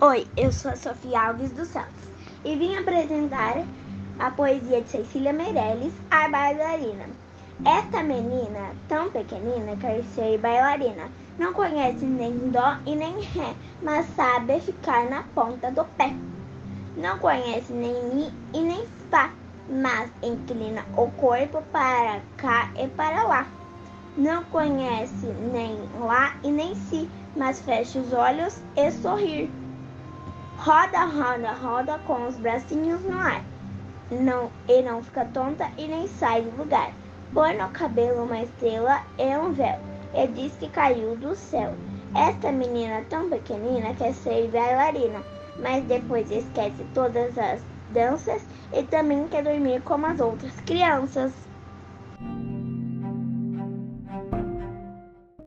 Oi, eu sou a Sofia Alves dos Santos e vim apresentar a poesia de Cecília Meirelles, A Bailarina. Esta menina, tão pequenina, quer ser bailarina. Não conhece nem dó e nem ré, mas sabe ficar na ponta do pé. Não conhece nem mi e nem fá, mas inclina o corpo para cá e para lá. Não conhece nem lá e nem si, mas fecha os olhos e sorrir. Roda, roda, roda com os bracinhos no ar. Não, e não fica tonta e nem sai do lugar. Põe no cabelo uma estrela e um véu, e diz que caiu do céu. Esta menina tão pequenina quer ser bailarina, mas depois esquece todas as danças e também quer dormir como as outras crianças.